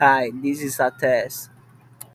Hi, this is a test.